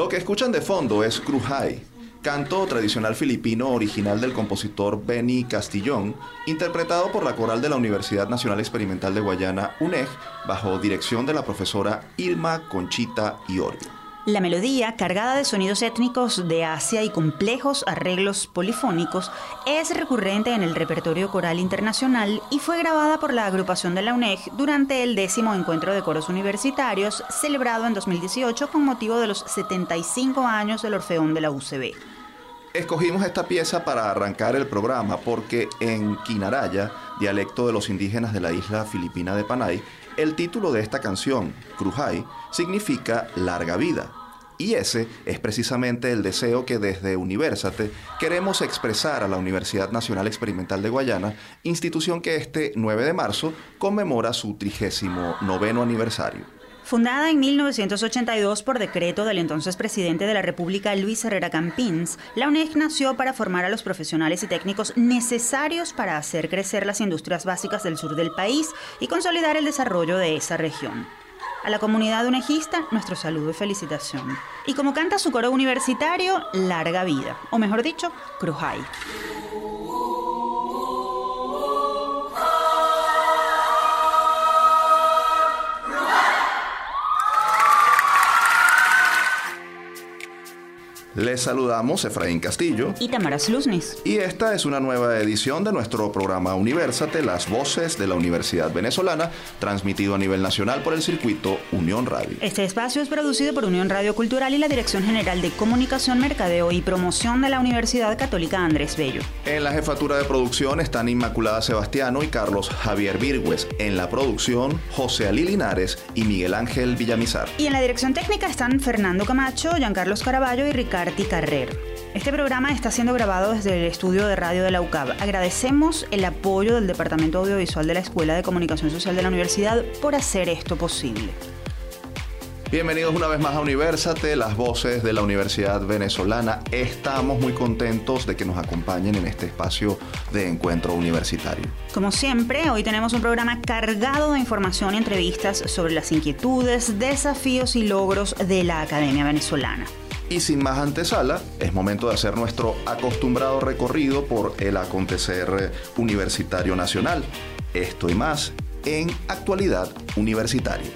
Lo que escuchan de fondo es Crujay, canto tradicional filipino original del compositor Benny Castillón, interpretado por la coral de la Universidad Nacional Experimental de Guayana, UNEG, bajo dirección de la profesora Irma Conchita Iorio. La melodía, cargada de sonidos étnicos de Asia y complejos arreglos polifónicos, es recurrente en el repertorio coral internacional y fue grabada por la agrupación de la UNEG durante el décimo encuentro de coros universitarios celebrado en 2018 con motivo de los 75 años del Orfeón de la UCB. Escogimos esta pieza para arrancar el programa porque en Quinaraya, dialecto de los indígenas de la isla filipina de Panay, el título de esta canción, Crujay, significa larga vida. Y ese es precisamente el deseo que desde Universate queremos expresar a la Universidad Nacional Experimental de Guayana, institución que este 9 de marzo conmemora su 39 aniversario. Fundada en 1982 por decreto del entonces presidente de la República Luis Herrera Campins, la UNEG nació para formar a los profesionales y técnicos necesarios para hacer crecer las industrias básicas del sur del país y consolidar el desarrollo de esa región. A la comunidad unegista, nuestro saludo y felicitación. Y como canta su coro universitario, larga vida, o mejor dicho, Crujay. Les saludamos Efraín Castillo y Tamara Luznis. Y esta es una nueva edición de nuestro programa Universate, las voces de la Universidad Venezolana, transmitido a nivel nacional por el circuito Unión Radio. Este espacio es producido por Unión Radio Cultural y la Dirección General de Comunicación, Mercadeo y Promoción de la Universidad Católica Andrés Bello. En la jefatura de producción están Inmaculada Sebastiano y Carlos Javier Virgües. En la producción, José Ali Linares y Miguel Ángel Villamizar. Y en la dirección técnica están Fernando Camacho, Giancarlos Caraballo y Ricardo Carrero. Este programa está siendo grabado desde el estudio de radio de la UCAB. Agradecemos el apoyo del Departamento Audiovisual de la Escuela de Comunicación Social de la Universidad por hacer esto posible. Bienvenidos una vez más a Universate, las voces de la Universidad Venezolana. Estamos muy contentos de que nos acompañen en este espacio de encuentro universitario. Como siempre, hoy tenemos un programa cargado de información y entrevistas sobre las inquietudes, desafíos y logros de la Academia Venezolana. Y sin más antesala, es momento de hacer nuestro acostumbrado recorrido por el acontecer universitario nacional. Esto y más en Actualidad Universitaria.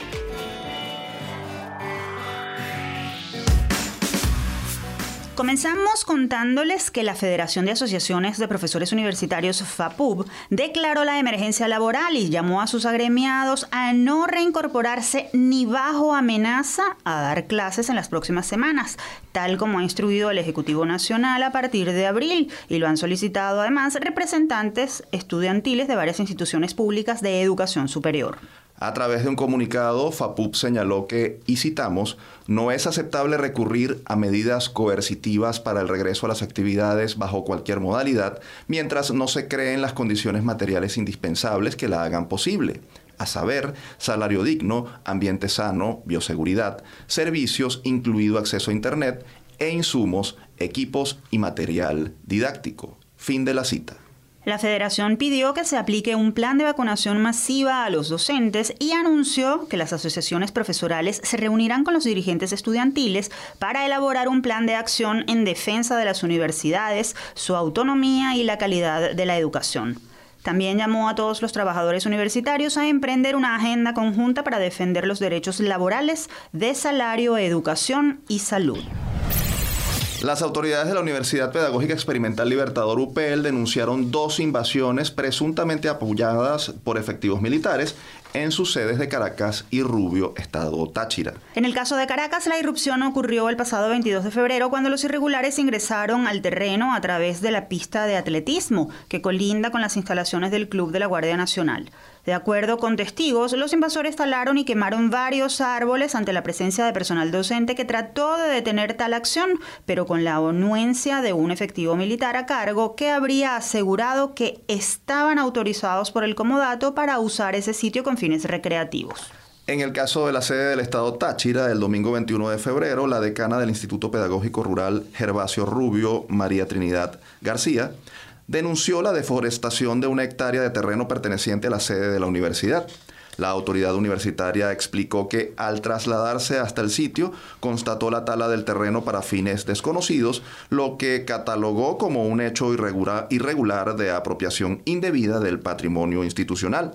Comenzamos contándoles que la Federación de Asociaciones de Profesores Universitarios FAPUB declaró la emergencia laboral y llamó a sus agremiados a no reincorporarse ni bajo amenaza a dar clases en las próximas semanas, tal como ha instruido el Ejecutivo Nacional a partir de abril y lo han solicitado además representantes estudiantiles de varias instituciones públicas de educación superior. A través de un comunicado, FAPUP señaló que, y citamos, no es aceptable recurrir a medidas coercitivas para el regreso a las actividades bajo cualquier modalidad mientras no se creen las condiciones materiales indispensables que la hagan posible a saber, salario digno, ambiente sano, bioseguridad, servicios, incluido acceso a Internet, e insumos, equipos y material didáctico. Fin de la cita. La federación pidió que se aplique un plan de vacunación masiva a los docentes y anunció que las asociaciones profesorales se reunirán con los dirigentes estudiantiles para elaborar un plan de acción en defensa de las universidades, su autonomía y la calidad de la educación. También llamó a todos los trabajadores universitarios a emprender una agenda conjunta para defender los derechos laborales de salario, educación y salud. Las autoridades de la Universidad Pedagógica Experimental Libertador UPL denunciaron dos invasiones presuntamente apoyadas por efectivos militares en sus sedes de Caracas y Rubio, Estado Táchira. En el caso de Caracas, la irrupción ocurrió el pasado 22 de febrero cuando los irregulares ingresaron al terreno a través de la pista de atletismo que colinda con las instalaciones del Club de la Guardia Nacional. De acuerdo con testigos, los invasores talaron y quemaron varios árboles ante la presencia de personal docente que trató de detener tal acción, pero con la anuencia de un efectivo militar a cargo que habría asegurado que estaban autorizados por el comodato para usar ese sitio con fines recreativos. En el caso de la sede del Estado Táchira, el domingo 21 de febrero, la decana del Instituto Pedagógico Rural Gervasio Rubio, María Trinidad García, denunció la deforestación de una hectárea de terreno perteneciente a la sede de la universidad. La autoridad universitaria explicó que al trasladarse hasta el sitio constató la tala del terreno para fines desconocidos, lo que catalogó como un hecho irregular, de apropiación indebida del patrimonio institucional.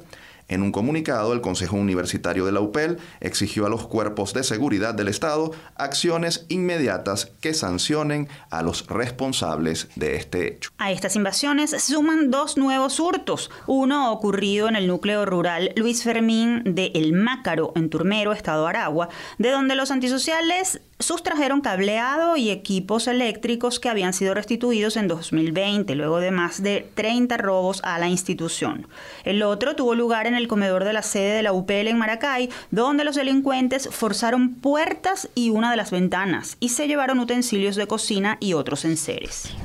En un comunicado, el Consejo Universitario de la UPEL exigió a los cuerpos de seguridad del Estado acciones inmediatas que sancionen a los responsables de este hecho. A estas invasiones se suman dos nuevos hurtos, uno ocurrido en el núcleo rural Luis Fermín de El Mácaro, en Turmero, Estado Aragua, de donde los antisociales sustrajeron cableado y equipos eléctricos que habían sido restituidos en 2020, luego de más de 30 robos a la institución. El otro tuvo lugar en el comedor de la sede de la UPL en Maracay, donde los delincuentes forzaron puertas y una de las ventanas y se llevaron utensilios de cocina y otros enseres.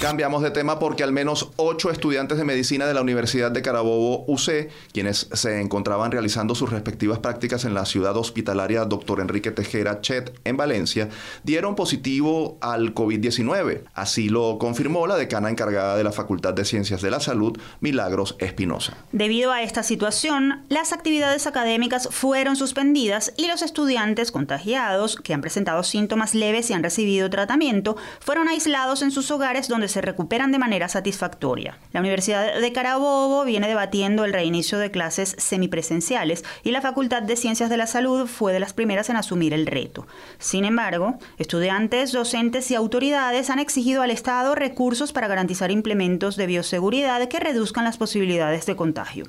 Cambiamos de tema porque al menos ocho estudiantes de medicina de la Universidad de Carabobo UC, quienes se encontraban realizando sus respectivas prácticas en la ciudad hospitalaria Dr. Enrique Tejera Chet en Valencia, dieron positivo al COVID-19. Así lo confirmó la decana encargada de la Facultad de Ciencias de la Salud, Milagros Espinosa. Debido a esta situación, las actividades académicas fueron suspendidas y los estudiantes contagiados que han presentado síntomas leves y han recibido tratamiento fueron aislados en sus hogares donde se recuperan de manera satisfactoria. La Universidad de Carabobo viene debatiendo el reinicio de clases semipresenciales y la Facultad de Ciencias de la Salud fue de las primeras en asumir el reto. Sin embargo, estudiantes, docentes y autoridades han exigido al Estado recursos para garantizar implementos de bioseguridad que reduzcan las posibilidades de contagio.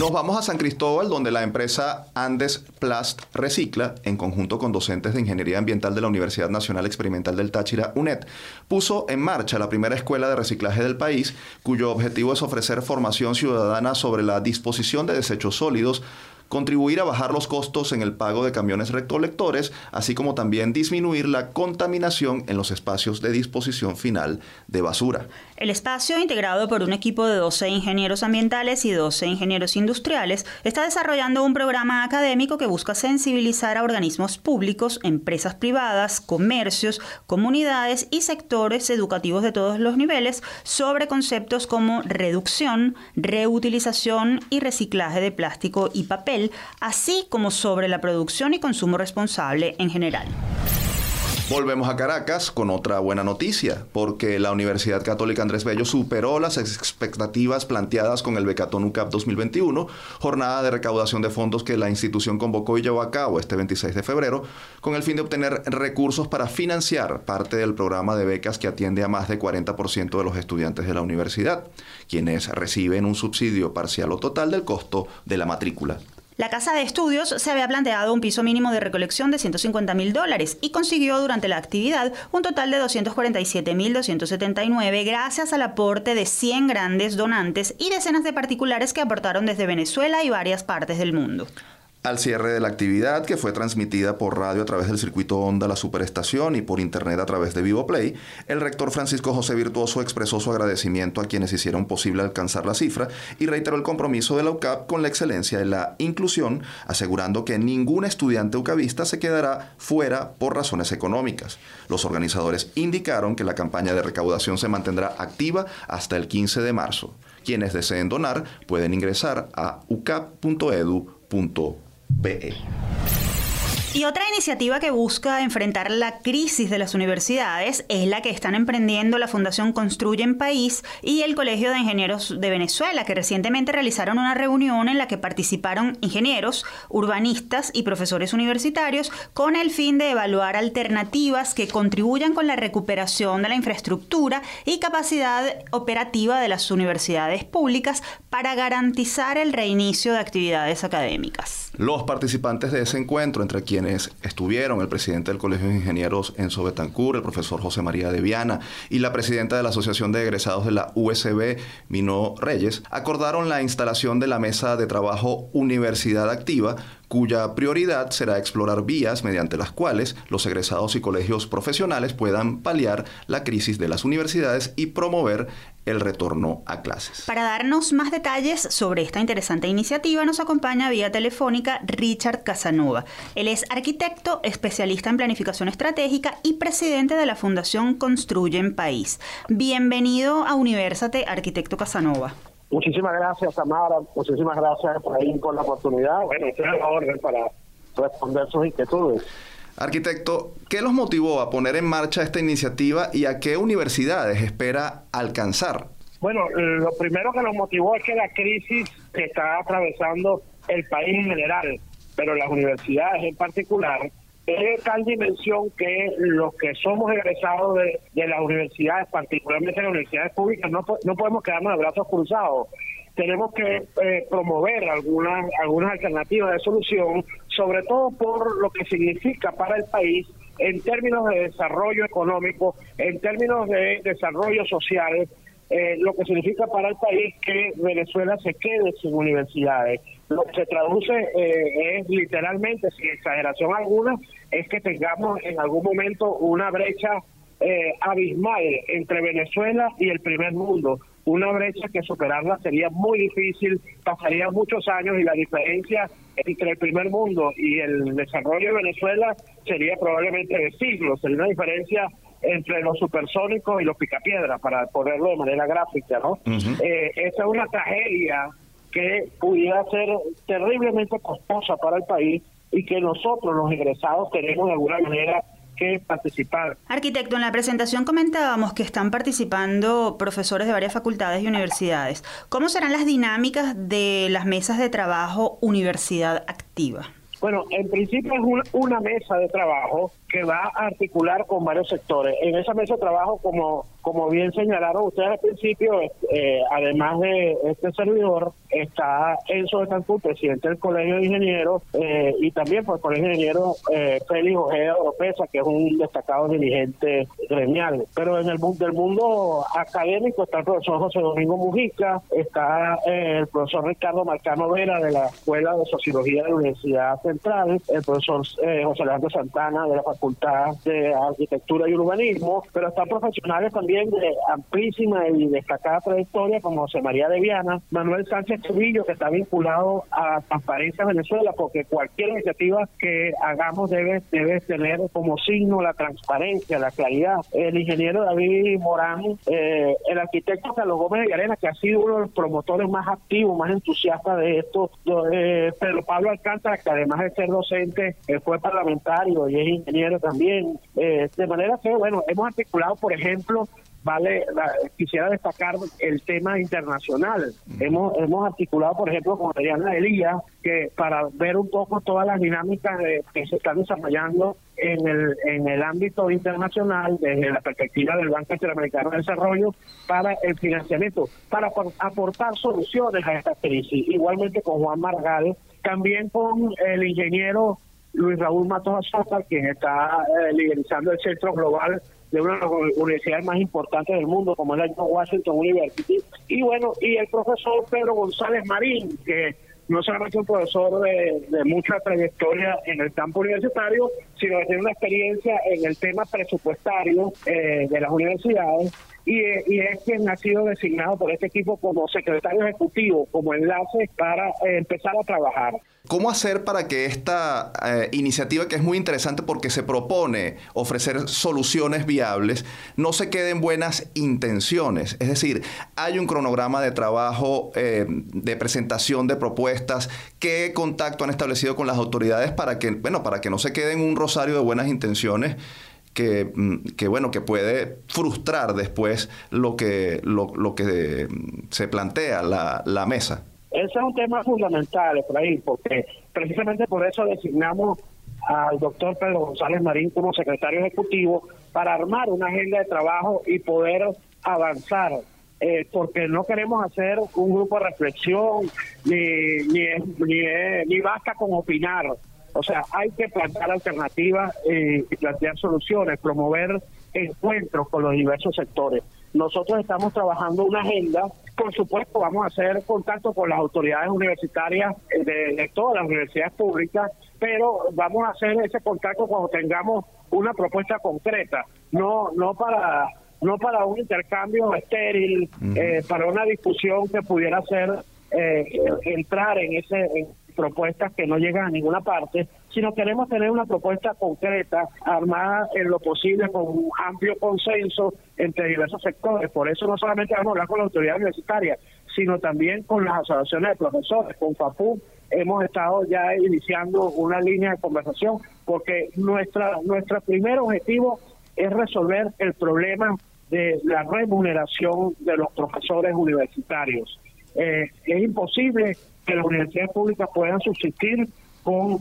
Nos vamos a San Cristóbal, donde la empresa Andes Plast Recicla, en conjunto con docentes de Ingeniería Ambiental de la Universidad Nacional Experimental del Táchira, UNED, puso en marcha la primera escuela de reciclaje del país, cuyo objetivo es ofrecer formación ciudadana sobre la disposición de desechos sólidos contribuir a bajar los costos en el pago de camiones recolectores, así como también disminuir la contaminación en los espacios de disposición final de basura. El espacio, integrado por un equipo de 12 ingenieros ambientales y 12 ingenieros industriales, está desarrollando un programa académico que busca sensibilizar a organismos públicos, empresas privadas, comercios, comunidades y sectores educativos de todos los niveles sobre conceptos como reducción, reutilización y reciclaje de plástico y papel así como sobre la producción y consumo responsable en general. Volvemos a Caracas con otra buena noticia, porque la Universidad Católica Andrés Bello superó las expectativas planteadas con el Becatón UCAP 2021, jornada de recaudación de fondos que la institución convocó y llevó a cabo este 26 de febrero, con el fin de obtener recursos para financiar parte del programa de becas que atiende a más de 40% de los estudiantes de la universidad, quienes reciben un subsidio parcial o total del costo de la matrícula. La Casa de Estudios se había planteado un piso mínimo de recolección de 150 mil dólares y consiguió durante la actividad un total de 247 mil 279 gracias al aporte de 100 grandes donantes y decenas de particulares que aportaron desde Venezuela y varias partes del mundo. Al cierre de la actividad, que fue transmitida por radio a través del circuito Onda La Superestación y por internet a través de Vivo Play, el rector Francisco José Virtuoso expresó su agradecimiento a quienes hicieron posible alcanzar la cifra y reiteró el compromiso de la UCAP con la excelencia y la inclusión, asegurando que ningún estudiante ucavista se quedará fuera por razones económicas. Los organizadores indicaron que la campaña de recaudación se mantendrá activa hasta el 15 de marzo. Quienes deseen donar pueden ingresar a ucap.edu.co. BE. Y otra iniciativa que busca enfrentar la crisis de las universidades es la que están emprendiendo la Fundación Construyen País y el Colegio de Ingenieros de Venezuela, que recientemente realizaron una reunión en la que participaron ingenieros, urbanistas y profesores universitarios con el fin de evaluar alternativas que contribuyan con la recuperación de la infraestructura y capacidad operativa de las universidades públicas para garantizar el reinicio de actividades académicas. Los participantes de ese encuentro, entre quienes estuvieron el presidente del Colegio de Ingenieros Enzo Betancur, el profesor José María de Viana y la presidenta de la Asociación de Egresados de la USB, Mino Reyes, acordaron la instalación de la mesa de trabajo Universidad Activa cuya prioridad será explorar vías mediante las cuales los egresados y colegios profesionales puedan paliar la crisis de las universidades y promover el retorno a clases. Para darnos más detalles sobre esta interesante iniciativa nos acompaña vía telefónica Richard Casanova. Él es arquitecto, especialista en planificación estratégica y presidente de la Fundación Construyen País. Bienvenido a Universate, arquitecto Casanova. Muchísimas gracias, Tamara. Muchísimas gracias por ahí por la oportunidad. Bueno, estoy a la orden para responder sus inquietudes. Arquitecto, ¿qué los motivó a poner en marcha esta iniciativa y a qué universidades espera alcanzar? Bueno, lo primero que nos motivó es que la crisis que está atravesando el país en general, pero las universidades en particular, es tal dimensión que los que somos egresados de, las universidades, particularmente las universidades públicas, no, no podemos quedarnos de brazos cruzados. Tenemos que eh, promover algunas, algunas alternativas de solución, sobre todo por lo que significa para el país en términos de desarrollo económico, en términos de desarrollo social, eh, lo que significa para el país que Venezuela se quede sin universidades. Lo que se traduce eh, es literalmente, sin exageración alguna, es que tengamos en algún momento una brecha eh, abismal entre Venezuela y el primer mundo. Una brecha que superarla sería muy difícil, pasaría muchos años y la diferencia entre el primer mundo y el desarrollo de Venezuela sería probablemente de siglos, sería una diferencia entre los supersónicos y los picapiedras, para ponerlo de manera gráfica, ¿no? Eh, esa es una tragedia que pudiera ser terriblemente costosa para el país y que nosotros, los egresados, tenemos de alguna manera que participar. Arquitecto, en la presentación comentábamos que están participando profesores de varias facultades y universidades. ¿Cómo serán las dinámicas de las mesas de trabajo Universidad Activa? Bueno, en principio es una mesa de trabajo que va a articular con varios sectores. En esa mesa de trabajo, como, como bien señalaron ustedes al principio, eh, además de este servidor, está Enzo Cancún, presidente del Colegio de Ingenieros, eh, y también por el Colegio de Ingenieros eh, Félix Ojeda Oropesa, que es un destacado dirigente gremial. Pero en el del mundo académico está el profesor José Domingo Mujica, está eh, el profesor Ricardo Marcano Vera de la Escuela de Sociología de la Universidad Central, el profesor José Alejandro Santana de la Facultad de Arquitectura y Urbanismo, pero están profesionales también de amplísima y destacada trayectoria como José María de Viana, Manuel Sánchez Trujillo, que está vinculado a Transparencia Venezuela, porque cualquier iniciativa que hagamos debe, debe tener como signo la transparencia, la claridad. El ingeniero David Morán, eh, el arquitecto Carlos Gómez de Arena, que ha sido uno de los promotores más activos, más entusiastas de esto, eh, Pedro Pablo Alcántara, que además de ser docente, eh, fue parlamentario y es ingeniero también. Eh, de manera que, bueno, hemos articulado, por ejemplo, vale quisiera destacar el tema internacional. Hemos hemos articulado por ejemplo con Adriana Elías que para ver un poco todas las dinámicas que se están desarrollando en el en el ámbito internacional desde la perspectiva del Banco Interamericano de Desarrollo para el financiamiento para aportar soluciones a esta crisis. Igualmente con Juan Margal también con el ingeniero Luis Raúl Matos Azócar, quien está eh, liderizando el centro global de una de las universidades más importantes del mundo, como es la Washington University. Y bueno, y el profesor Pedro González Marín, que no solamente un profesor de, mucha trayectoria en el campo universitario, sino que tiene una experiencia en el tema presupuestario eh, de las universidades y, y, es quien ha sido designado por este equipo como secretario ejecutivo, como enlace para eh, empezar a trabajar. ¿Cómo hacer para que esta eh, iniciativa, que es muy interesante porque se propone ofrecer soluciones viables, no se quede en buenas intenciones? Es decir, hay un cronograma de trabajo, eh, de presentación de propuestas, ¿qué contacto han establecido con las autoridades para que, bueno, para que no se quede en un rosario de buenas intenciones? Que, mm, que, bueno que puede frustrar después lo que lo, lo que se plantea la, la mesa ese es un tema fundamental, Efraín, porque precisamente por eso designamos al doctor Pedro González Marín como secretario ejecutivo para armar una agenda de trabajo y poder avanzar. Eh, porque no queremos hacer un grupo de reflexión, ni, ni, ni, ni basta con opinar. O sea, hay que plantear alternativas eh, y plantear soluciones, promover encuentros con los diversos sectores. Nosotros estamos trabajando una agenda, por supuesto vamos a hacer contacto con las autoridades universitarias de, todas las universidades públicas, pero vamos a hacer ese contacto cuando tengamos una propuesta concreta, no no para no para un intercambio estéril, eh, para una discusión que pudiera ser eh, entrar en ese propuestas que no llegan a ninguna parte, sino queremos tener una propuesta concreta, armada en lo posible con un amplio consenso entre diversos sectores. Por eso no solamente vamos a hablar con la autoridad universitaria, sino también con las asociaciones de profesores, con FAPU. Hemos estado ya iniciando una línea de conversación porque nuestra nuestro primer objetivo es resolver el problema de la remuneración de los profesores universitarios. Eh, es imposible que las universidades públicas puedan subsistir con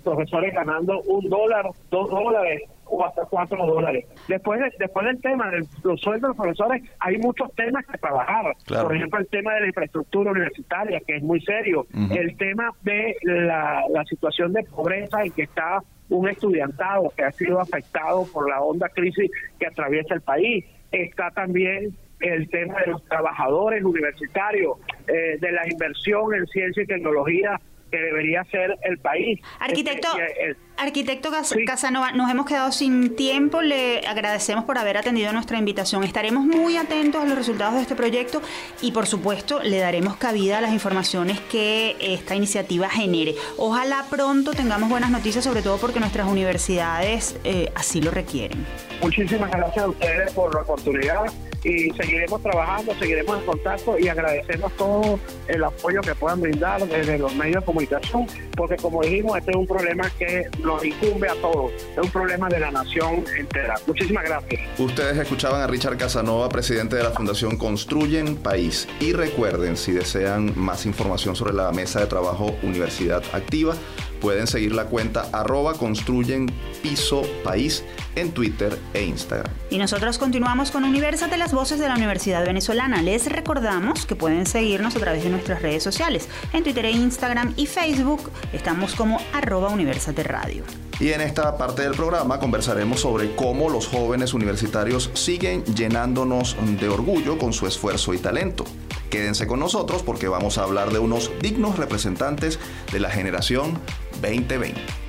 profesores ganando un dólar, dos dólares o hasta cuatro dólares. Después, después del tema de los sueldos de los profesores, hay muchos temas que trabajar. Por ejemplo, el tema de la infraestructura universitaria, que es muy serio. El tema de la, la situación de pobreza en que está un estudiantado que ha sido afectado por la honda crisis que atraviesa el país. Está también el tema de los trabajadores universitarios, eh, de la inversión en ciencia y tecnología que debería ser el país. Arquitecto, este, arquitecto Casanova, nos hemos quedado sin tiempo. Le agradecemos por haber atendido nuestra invitación. Estaremos muy atentos a los resultados de este proyecto y, por supuesto, le daremos cabida a las informaciones que esta iniciativa genere. Ojalá pronto tengamos buenas noticias, sobre todo porque nuestras universidades eh, así lo requieren. Muchísimas gracias a ustedes por la oportunidad y seguiremos trabajando, seguiremos en contacto y agradecemos todo el apoyo que puedan brindar desde los medios de comunicación, porque como dijimos, este es un problema que nos incumbe a todos, es un problema de la nación entera. Muchísimas gracias. Ustedes escuchaban a Richard Casanova, presidente de la Fundación Construyen País. Y recuerden, si desean más información sobre la mesa de trabajo Universidad Activa, pueden seguir la cuenta arroba construyen piso país en Twitter e Instagram. Y nosotros continuamos con Universate, las voces de la Universidad Venezolana. Les recordamos que pueden seguirnos a través de nuestras redes sociales. En Twitter e Instagram y Facebook estamos como arroba Universate Radio. Y en esta parte del programa conversaremos sobre cómo los jóvenes universitarios siguen llenándonos de orgullo con su esfuerzo y talento. Quédense con nosotros porque vamos a hablar de unos dignos representantes de la generación 2020.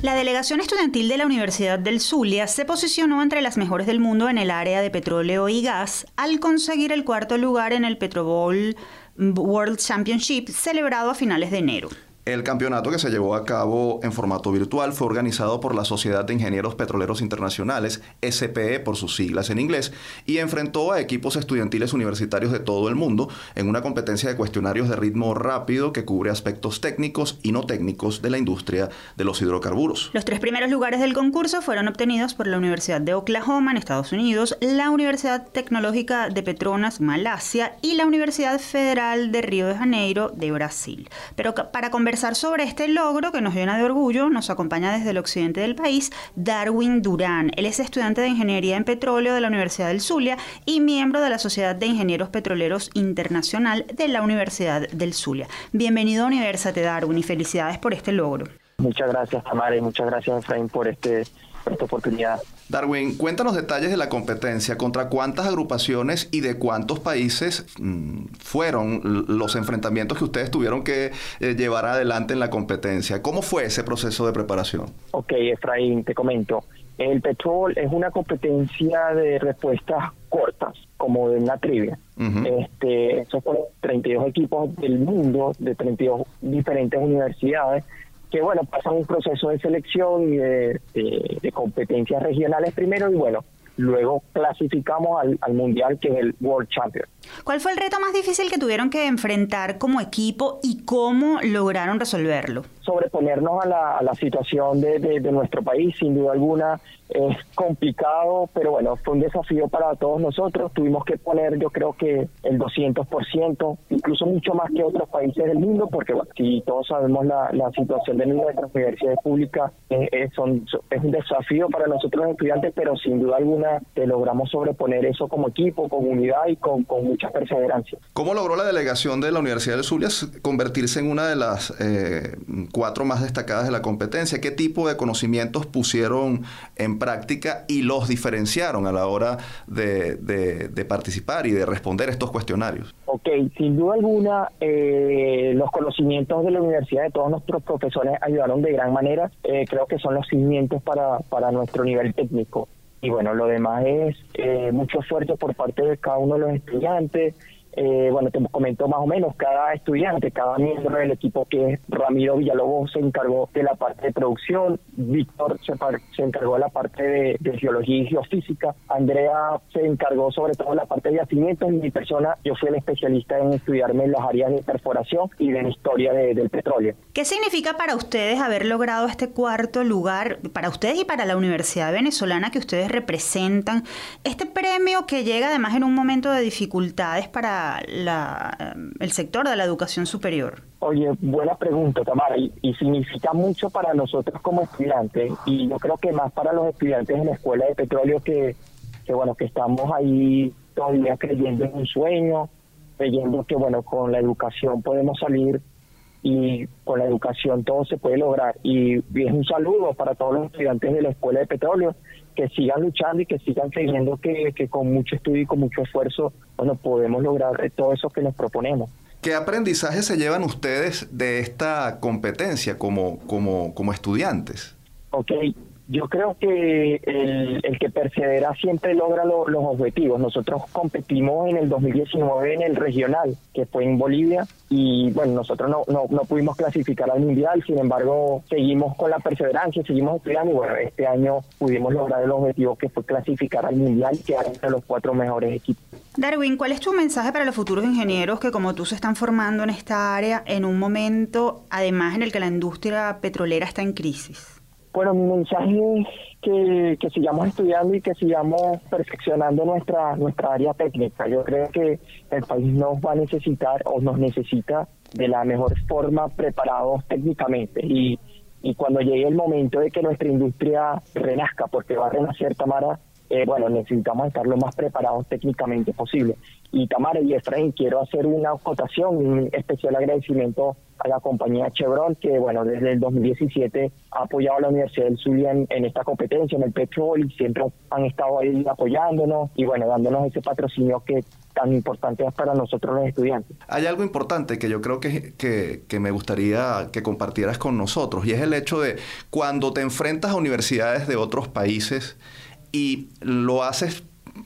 La delegación estudiantil de la Universidad del Zulia se posicionó entre las mejores del mundo en el área de petróleo y gas al conseguir el cuarto lugar en el Petrobol World Championship celebrado a finales de enero. El campeonato que se llevó a cabo en formato virtual fue organizado por la Sociedad de Ingenieros Petroleros Internacionales, SPE por sus siglas en inglés, y enfrentó a equipos estudiantiles universitarios de todo el mundo en una competencia de cuestionarios de ritmo rápido que cubre aspectos técnicos y no técnicos de la industria de los hidrocarburos. Los tres primeros lugares del concurso fueron obtenidos por la Universidad de Oklahoma en Estados Unidos, la Universidad Tecnológica de Petronas, Malasia, y la Universidad Federal de Río de Janeiro de Brasil. Pero para conversar sobre este logro que nos llena de orgullo, nos acompaña desde el occidente del país Darwin Durán. Él es estudiante de Ingeniería en Petróleo de la Universidad del Zulia y miembro de la Sociedad de Ingenieros Petroleros Internacional de la Universidad del Zulia. Bienvenido a Universate Darwin y felicidades por este logro. Muchas gracias, Tamara, y muchas gracias, Efraín, por, este, por esta oportunidad. Darwin, cuéntanos detalles de la competencia, contra cuántas agrupaciones y de cuántos países mm, fueron los enfrentamientos que ustedes tuvieron que eh, llevar adelante en la competencia. ¿Cómo fue ese proceso de preparación? Ok, Efraín, te comento. El Petrol es una competencia de respuestas cortas, como de una trivia. este, esos fueron 32 equipos del mundo, de 32 diferentes universidades, que bueno, pasan un proceso de selección y de, de, competencias regionales primero y bueno, luego clasificamos al, al, Mundial que es el World Champion. ¿Cuál fue el reto más difícil que tuvieron que enfrentar como equipo y cómo lograron resolverlo? Sobreponernos a la, a la situación de, de, de, nuestro país, sin duda alguna, es complicado, pero bueno, fue un desafío para todos nosotros. Tuvimos que poner, yo creo que el 200%, incluso mucho más que otros países del mundo, porque si todos sabemos la, la situación de nuestras universidades públicas, eh, eh, son, es un desafío para nosotros los estudiantes, pero sin duda alguna te logramos sobreponer eso como equipo, con unidad y con, con mucha perseverancia. ¿Cómo logró la delegación de la Universidad de Zulia convertirse en una de las eh, cuatro más destacadas de la competencia? ¿Qué tipo de conocimientos pusieron en práctica y los diferenciaron a la hora de, de, participar y de responder estos cuestionarios? Ok, sin duda alguna, eh, los conocimientos de la universidad de todos nuestros profesores ayudaron de gran manera. Eh, creo que son los cimientos para, para nuestro nivel técnico. Y bueno, lo demás es eh, mucho esfuerzo por parte de cada uno de los estudiantes, eh, bueno, te comento más o menos, cada estudiante, cada miembro del equipo que es Ramiro Villalobos se encargó de la parte de producción, Víctor se, se, encargó de la parte de, geología y geofísica, Andrea se encargó sobre todo la parte de yacimientos y mi persona, yo fui el especialista en estudiarme las áreas de perforación y de historia del petróleo. ¿Qué significa para ustedes haber logrado este cuarto lugar, para ustedes y para la Universidad Venezolana que ustedes representan, este premio que llega además en un momento de dificultades para la, el sector de la educación superior? Oye, buena pregunta, Tamara, y, significa mucho para nosotros como estudiantes, y yo creo que más para los estudiantes en la Escuela de Petróleo que, que bueno, que estamos ahí todavía creyendo en un sueño, creyendo que, bueno, con la educación podemos salir y con la educación todo se puede lograr. Y, es un saludo para todos los estudiantes de la Escuela de Petróleo que sigan luchando y que sigan creyendo que, que con mucho estudio y con mucho esfuerzo bueno, podemos lograr todo eso que nos proponemos. ¿Qué aprendizaje se llevan ustedes de esta competencia como, como, como estudiantes? Ok, yo creo que el, que persevera siempre logra los objetivos. Nosotros competimos en el 2019 en el regional, que fue en Bolivia, y bueno, nosotros no, no, no pudimos clasificar al mundial, sin embargo, seguimos con la perseverancia, seguimos estudiando, y bueno, este año pudimos lograr el objetivo que fue clasificar al mundial y quedar entre los cuatro mejores equipos. Darwin, ¿cuál es tu mensaje para los futuros ingenieros que como tú se están formando en esta área en un momento, además en el que la industria petrolera está en crisis? Bueno, mi mensaje es que, que, sigamos estudiando y que sigamos perfeccionando nuestra nuestra área técnica. Yo creo que el país nos va a necesitar o nos necesita de la mejor forma preparados técnicamente y, y cuando llegue el momento de que nuestra industria renazca, porque va a renacer Tamara, eh, bueno, necesitamos estar lo más preparados técnicamente posible. Y Tamara y Efraín, quiero hacer una acotación, un especial agradecimiento a la compañía Chevron, que bueno, desde el 2017 ha apoyado a la Universidad del Zulia en, esta competencia, en el petróleo, y siempre han estado ahí apoyándonos y bueno, dándonos ese patrocinio que tan importante es para nosotros los estudiantes. Hay algo importante que yo creo que, que, que me gustaría que compartieras con nosotros, y es el hecho de cuando te enfrentas a universidades de otros países y lo haces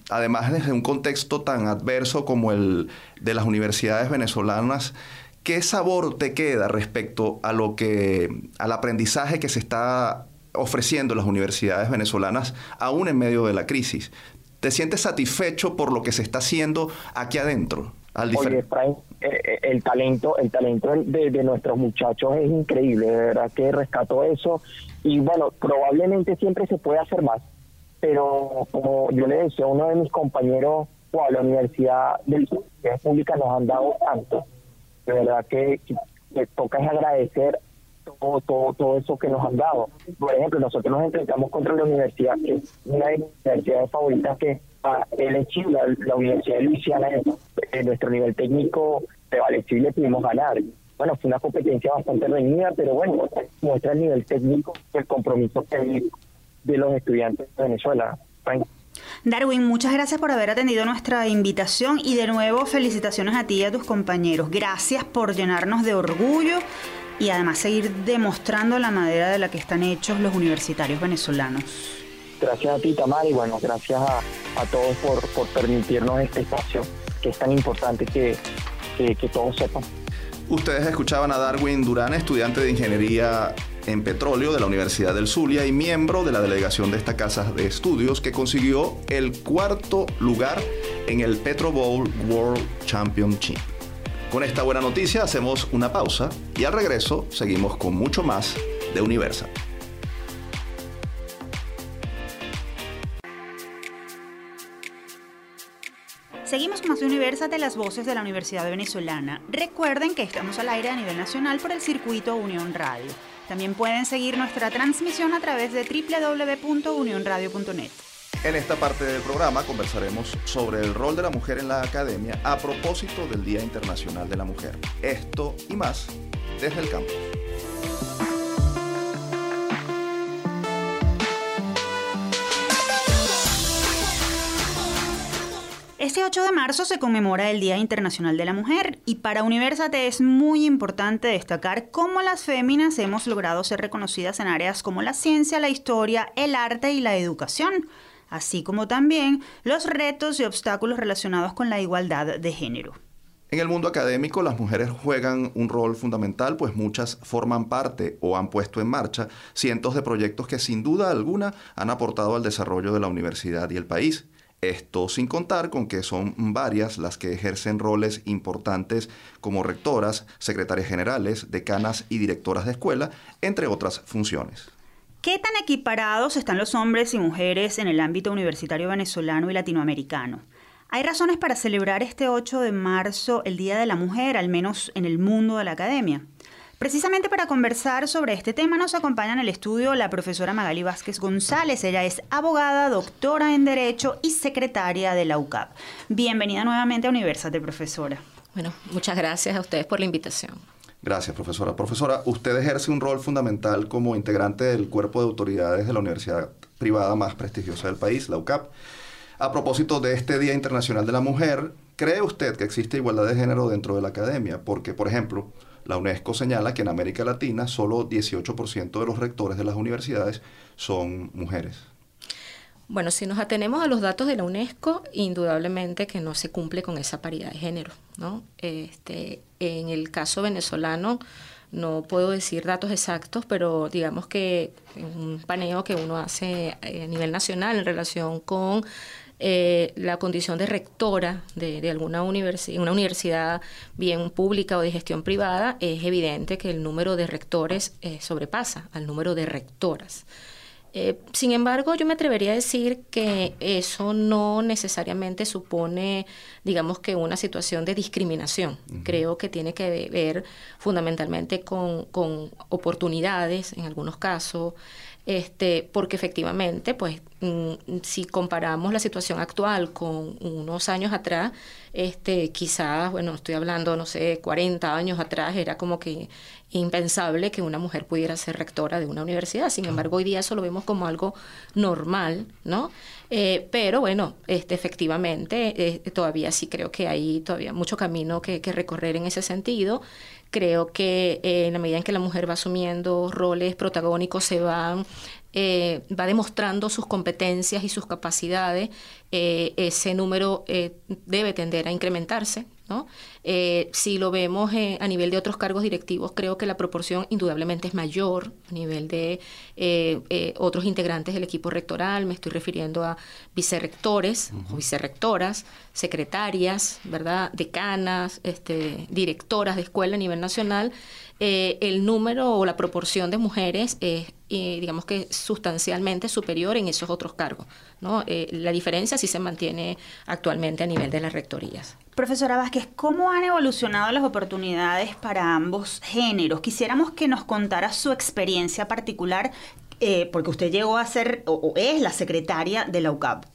además desde un contexto tan adverso como el de las universidades venezolanas, ¿Qué sabor te queda respecto a lo que, al aprendizaje que se está ofreciendo en las universidades venezolanas aún en medio de la crisis? ¿Te sientes satisfecho por lo que se está haciendo aquí adentro? Al Oye, eh, eh, el talento, el talento de, nuestros muchachos es increíble, de verdad que rescató eso y bueno, probablemente siempre se puede hacer más, pero como yo le decía a uno de mis compañeros, wow, la Universidad del Pública nos han dado tanto de verdad que, que toca es agradecer todo, todo, todo eso que nos han dado. Por ejemplo, nosotros nos enfrentamos contra la universidad, que es una de mis universidades favoritas, que a el Chile, la, Universidad de Luisiana, en nuestro nivel técnico prevaleció y le pudimos ganar. Bueno, fue una competencia bastante reñida, pero bueno, muestra el nivel técnico, el compromiso de los estudiantes de Venezuela. Darwin, muchas gracias por haber atendido nuestra invitación y de nuevo felicitaciones a ti y a tus compañeros. Gracias por llenarnos de orgullo y además seguir demostrando la madera de la que están hechos los universitarios venezolanos. Gracias a ti, Tamara, y bueno, gracias a, todos por, permitirnos este espacio que es tan importante que, que, que todos sepan. Ustedes escuchaban a Darwin Durán, estudiante de ingeniería en petróleo de la Universidad del Zulia y miembro de la delegación de esta casa de estudios que consiguió el cuarto lugar en el Petro Bowl World Championship. Con esta buena noticia hacemos una pausa y al regreso seguimos con mucho más de Universal. Seguimos con más de las voces de la Universidad Venezolana. Recuerden que estamos al aire a nivel nacional por el circuito Unión Radio. También pueden seguir nuestra transmisión a través de www.unionradio.net. En esta parte del programa conversaremos sobre el rol de la mujer en la academia a propósito del Día Internacional de la Mujer. Esto y más desde el campo. Este 8 de marzo se conmemora el Día Internacional de la Mujer y para Universate es muy importante destacar cómo las féminas hemos logrado ser reconocidas en áreas como la ciencia, la historia, el arte y la educación, así como también los retos y obstáculos relacionados con la igualdad de género. En el mundo académico, las mujeres juegan un rol fundamental, pues muchas forman parte o han puesto en marcha cientos de proyectos que sin duda alguna han aportado al desarrollo de la universidad y el país. Esto sin contar con que son varias las que ejercen roles importantes como rectoras, secretarias generales, decanas y directoras de escuela, entre otras funciones. ¿Qué tan equiparados están los hombres y mujeres en el ámbito universitario venezolano y latinoamericano? Hay razones para celebrar este 8 de marzo el Día de la Mujer, al menos en el mundo de la academia. Precisamente para conversar sobre este tema nos acompaña en el estudio la profesora Magali Vázquez González. Ella es abogada, doctora en Derecho y secretaria de la UCAP. Bienvenida nuevamente a Universate, profesora. Bueno, muchas gracias a ustedes por la invitación. Gracias, profesora. Profesora, usted ejerce un rol fundamental como integrante del cuerpo de autoridades de la universidad privada más prestigiosa del país, la UCAP. A propósito de este Día Internacional de la Mujer, ¿cree usted que existe igualdad de género dentro de la academia? Porque, por ejemplo, la UNESCO señala que en América Latina solo 18% de los rectores de las universidades son mujeres. Bueno, si nos atenemos a los datos de la UNESCO, indudablemente que no se cumple con esa paridad de género, ¿no? Este, en el caso venezolano, no puedo decir datos exactos, pero digamos que un paneo que uno hace a nivel nacional en relación con eh, la condición de rectora de, alguna universidad, una universidad bien pública o de gestión privada, es evidente que el número de rectores eh, sobrepasa al número de rectoras. Eh, sin embargo, yo me atrevería a decir que eso no necesariamente supone, digamos que una situación de discriminación. Creo que tiene que ver fundamentalmente con, con oportunidades en algunos casos, este, porque efectivamente, pues, mm, si comparamos la situación actual con unos años atrás, este, quizás, bueno, estoy hablando, no sé, 40 años atrás, era como que impensable que una mujer pudiera ser rectora de una universidad. Sin embargo, hoy día eso lo vemos como algo normal, ¿no? Eh, pero bueno, este, efectivamente, eh, todavía sí creo que hay todavía mucho camino que, que recorrer en ese sentido. Creo que eh, en la medida en que la mujer va asumiendo roles protagónicos, se van, eh, va demostrando sus competencias y sus capacidades, ese número debe tender a incrementarse. Eh, si lo vemos eh, a nivel de otros cargos directivos, creo que la proporción indudablemente es mayor a nivel de eh, otros integrantes del equipo rectoral. Me estoy refiriendo a vicerrectores o vicerrectoras, secretarias, ¿verdad? decanas, este, directoras de escuela a nivel nacional. el número o la proporción de mujeres es, digamos que, sustancialmente superior en esos otros cargos. ¿no? la diferencia sí se mantiene actualmente a nivel de las rectorías. Profesora Vázquez, ¿cómo han evolucionado las oportunidades para ambos géneros? Quisiéramos que nos contara su experiencia particular, eh, porque usted llegó a ser o, es la secretaria de la UCAP.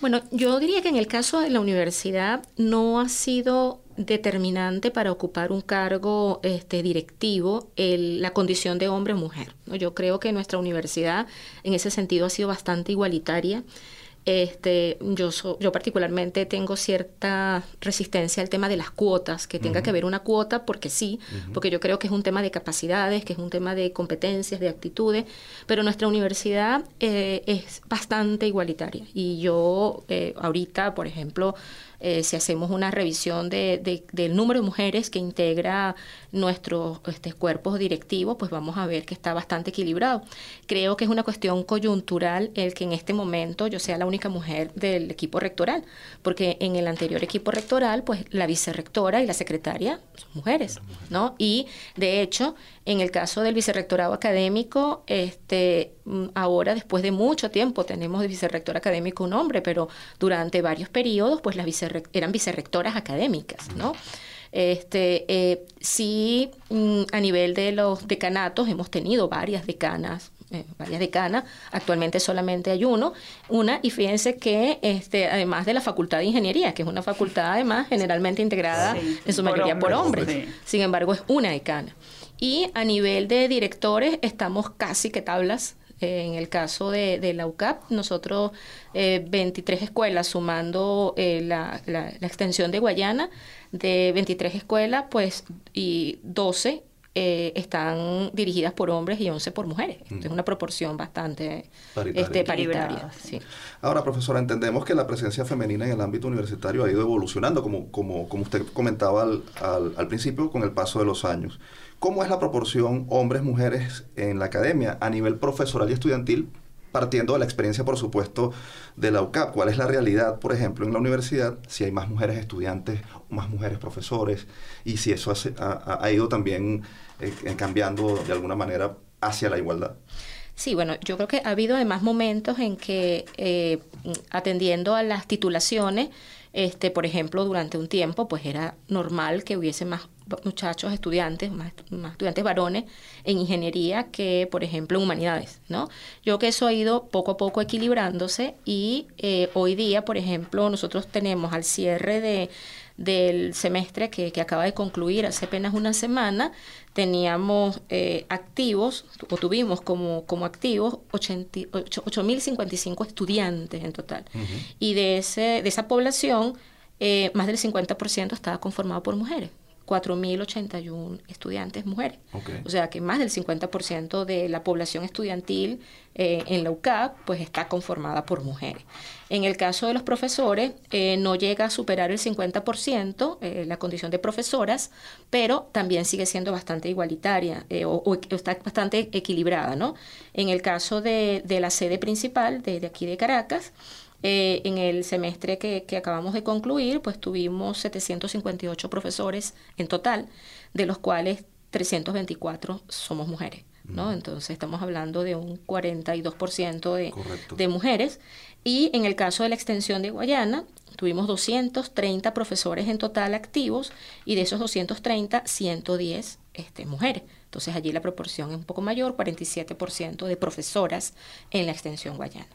Bueno, yo diría que en el caso de la universidad no ha sido determinante para ocupar un cargo este, directivo la condición de hombre o mujer. Yo creo que nuestra universidad en ese sentido ha sido bastante igualitaria. Este, yo, yo particularmente tengo cierta resistencia al tema de las cuotas, que tenga que haber una cuota porque sí, porque yo creo que es un tema de capacidades, que es un tema de competencias, de actitudes, pero nuestra universidad eh, es bastante igualitaria. Y yo eh, ahorita, por ejemplo, eh, si hacemos una revisión de, del número de mujeres que integra nuestros este, cuerpos directivos, pues vamos a ver que está bastante equilibrado. Creo que es una cuestión coyuntural el que en este momento yo sea la única mujer del equipo rectoral, porque en el anterior equipo rectoral, pues la vicerrectora y la secretaria son mujeres, ¿no? Y de hecho, en el caso del vicerrectorado académico, este, mm, ahora después de mucho tiempo tenemos de vicerrector académico un hombre, pero durante varios periodos, pues las eran vicerrectoras académicas, ¿no? Este, eh, sí, mm, a nivel de los decanatos hemos tenido varias decanas, eh, varias decanas, actualmente solamente hay uno, una, y fíjense que este, además de la Facultad de Ingeniería, que es una facultad además generalmente integrada en su mayoría por hombres, sin embargo es una decana. Y a nivel de directores estamos casi que tablas en el caso de, la UCAP, nosotros 23 eh, escuelas, sumando eh, la, la, extensión de Guayana, de 23 escuelas, pues, y 12 eh, están dirigidas por hombres y 11 por mujeres. Es una proporción bastante este, paritaria. Ahora, profesora, entendemos que la presencia femenina en el ámbito universitario ha ido evolucionando, como, como, como usted comentaba al, al, principio, con el paso de los años. ¿Cómo es la proporción hombres-mujeres en la academia a nivel profesoral y estudiantil? partiendo de la experiencia, por supuesto, de la UCAP. ¿Cuál es la realidad, por ejemplo, en la universidad, si hay más mujeres estudiantes, más mujeres profesores, y si eso ha, ido también eh, cambiando de alguna manera hacia la igualdad? Sí, bueno, yo creo que ha habido además momentos en que eh, atendiendo a las titulaciones, este, por ejemplo, durante un tiempo, pues era normal que hubiese más muchachos, estudiantes, más, estudiantes varones en ingeniería que, por ejemplo, en humanidades, ¿no? Yo creo que eso ha ido poco a poco equilibrándose y eh, hoy día, por ejemplo, nosotros tenemos al cierre de, del semestre que, que, acaba de concluir hace apenas una semana, teníamos eh, activos, o tuvimos como, como activos 8.055 estudiantes en total. Y de, ese, de esa población, eh, más del 50% estaba conformado por mujeres. 4.081 estudiantes mujeres. O sea que más del 50% de la población estudiantil eh, en la UCAP pues está conformada por mujeres. En el caso de los profesores eh, no llega a superar el 50% eh, la condición de profesoras, pero también sigue siendo bastante igualitaria o, está bastante equilibrada. ¿no? En el caso de, la sede principal de aquí de Caracas, eh, en el semestre que, acabamos de concluir, pues tuvimos 758 profesores en total, de los cuales 324 somos mujeres. ¿no? Entonces estamos hablando de un 42% de, de mujeres. Y en el caso de la extensión de Guayana, tuvimos 230 profesores en total activos y de esos 230, 110 este, mujeres. Entonces allí la proporción es un poco mayor, 47% de profesoras en la extensión Guayana.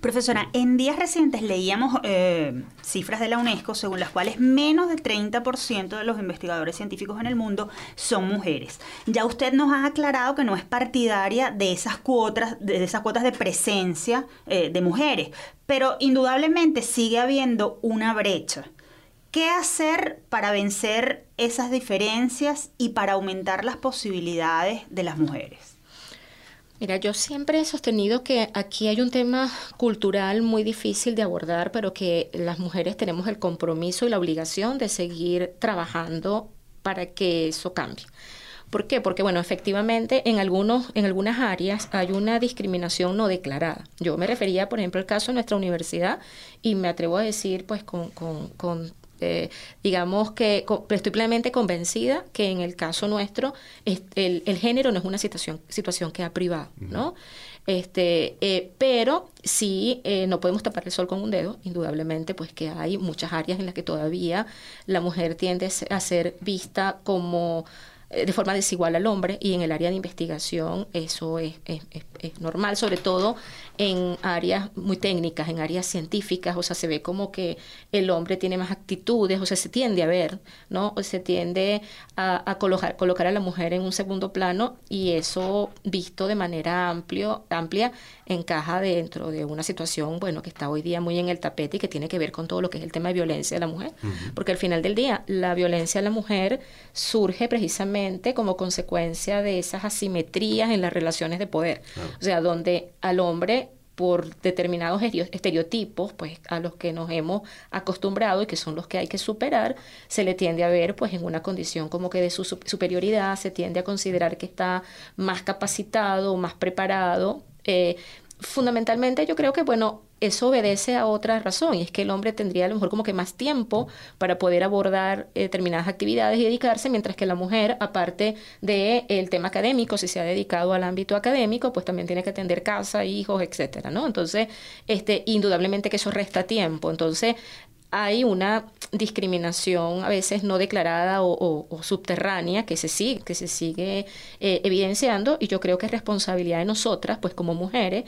Profesora, en días recientes leíamos eh, cifras de la UNESCO según las cuales menos del 30% de los investigadores científicos en el mundo son mujeres. Ya usted nos ha aclarado que no es partidaria de esas cuotas, de esas cuotas de presencia eh, de mujeres, pero indudablemente sigue habiendo una brecha. ¿Qué hacer para vencer esas diferencias y para aumentar las posibilidades de las mujeres? Mira, yo siempre he sostenido que aquí hay un tema cultural muy difícil de abordar, pero que las mujeres tenemos el compromiso y la obligación de seguir trabajando para que eso cambie. ¿Por qué? Porque, bueno, efectivamente en, algunos, en algunas áreas hay una discriminación no declarada. Yo me refería, por ejemplo, al caso de nuestra universidad y me atrevo a decir, pues, con, con, con este, digamos que estoy plenamente convencida que en el caso nuestro el, el género no es una situación, situación que ha privado, ¿no? Este, eh, pero sí, eh, no podemos tapar el sol con un dedo, indudablemente, pues que hay muchas áreas en las que todavía la mujer tiende a ser vista como eh, de forma desigual al hombre y en el área de investigación eso es, es, es, normal, sobre todo en áreas muy técnicas, en áreas científicas, o sea, se ve como que el hombre tiene más actitudes, o sea, se tiende a ver, ¿no? O se tiende a, a colocar, colocar a la mujer en un segundo plano y eso visto de manera amplio, amplia encaja dentro de una situación, bueno, que está hoy día muy en el tapete y que tiene que ver con todo lo que es el tema de violencia de la mujer, porque al final del día la violencia de la mujer surge precisamente como consecuencia de esas asimetrías en las relaciones de poder, o sea, donde al hombre por determinados estereotipos pues a los que nos hemos acostumbrado y que son los que hay que superar se le tiende a ver pues en una condición como que de su superioridad se tiende a considerar que está más capacitado más preparado eh, fundamentalmente yo creo que bueno eso obedece a otra razón, y es que el hombre tendría a lo mejor como que más tiempo para poder abordar eh, determinadas actividades y dedicarse, mientras que la mujer, aparte del el tema académico, si se ha dedicado al ámbito académico, pues también tiene que atender casa, hijos, etcétera, ¿no? Entonces, este, indudablemente que eso resta tiempo. Entonces, hay una discriminación a veces no declarada o, subterránea que se sigue, que se sigue eh, evidenciando y yo creo que es responsabilidad de nosotras, pues como mujeres,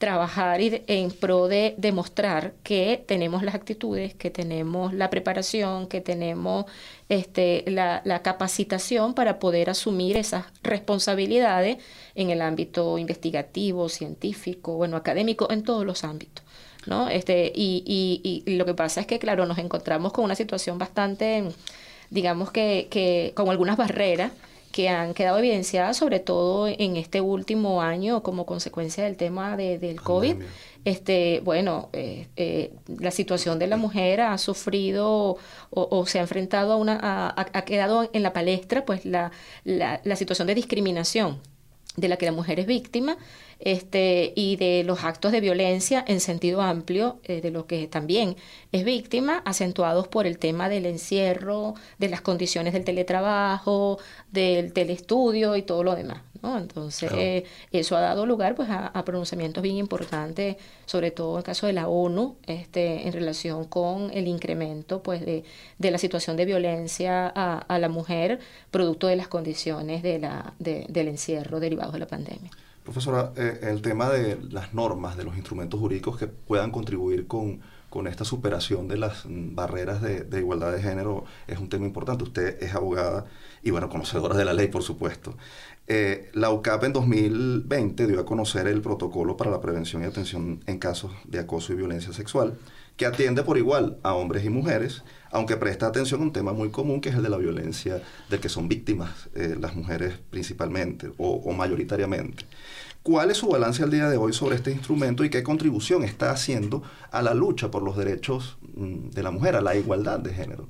trabajar en pro de demostrar que tenemos las actitudes, que tenemos la preparación, que tenemos este, la, capacitación para poder asumir esas responsabilidades en el ámbito investigativo, científico, bueno, académico, en todos los ámbitos. ¿no? Este, y, y, y lo que pasa es que, claro, nos encontramos con una situación bastante, digamos que, que con algunas barreras que han quedado evidenciadas sobre todo en este último año como consecuencia del tema de, del COVID. Este, bueno, eh, eh, la situación de la mujer ha sufrido o, se ha enfrentado a una, ha quedado en la palestra pues la, la, la situación de discriminación de la que la mujer es víctima este, y de los actos de violencia en sentido amplio, eh, de lo que también es víctima, acentuados por el tema del encierro, de las condiciones del teletrabajo, del telestudio y todo lo demás. ¿no? Entonces, eso ha dado lugar pues, a, pronunciamientos bien importantes, sobre todo en el caso de la ONU, este, en relación con el incremento pues, de, de la situación de violencia a, a, la mujer, producto de las condiciones de la, de, del encierro derivados de la pandemia. Profesora, eh, el tema de las normas, de los instrumentos jurídicos que puedan contribuir con, con esta superación de las mm, barreras de, de, igualdad de género es un tema importante. Usted es abogada y, bueno, conocedora de la ley, por supuesto. Eh, la UCAP en 2020 dio a conocer el protocolo para la prevención y atención en casos de acoso y violencia sexual, que atiende por igual a hombres y mujeres, aunque presta atención a un tema muy común que es el de la violencia de que son víctimas eh, las mujeres principalmente o, mayoritariamente. ¿Cuál es su balance al día de hoy sobre este instrumento y qué contribución está haciendo a la lucha por los derechos mm, de la mujer, a la igualdad de género?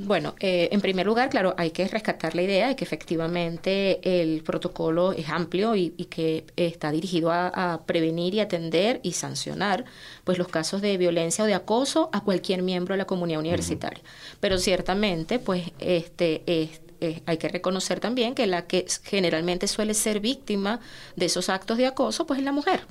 Bueno, eh, en primer lugar, claro, hay que rescatar la idea de que efectivamente el protocolo es amplio y, que está dirigido a, prevenir y atender y sancionar pues los casos de violencia o de acoso a cualquier miembro de la comunidad universitaria. Pero ciertamente, pues este, hay que reconocer también que la que generalmente suele ser víctima de esos actos de acoso, pues es la mujer.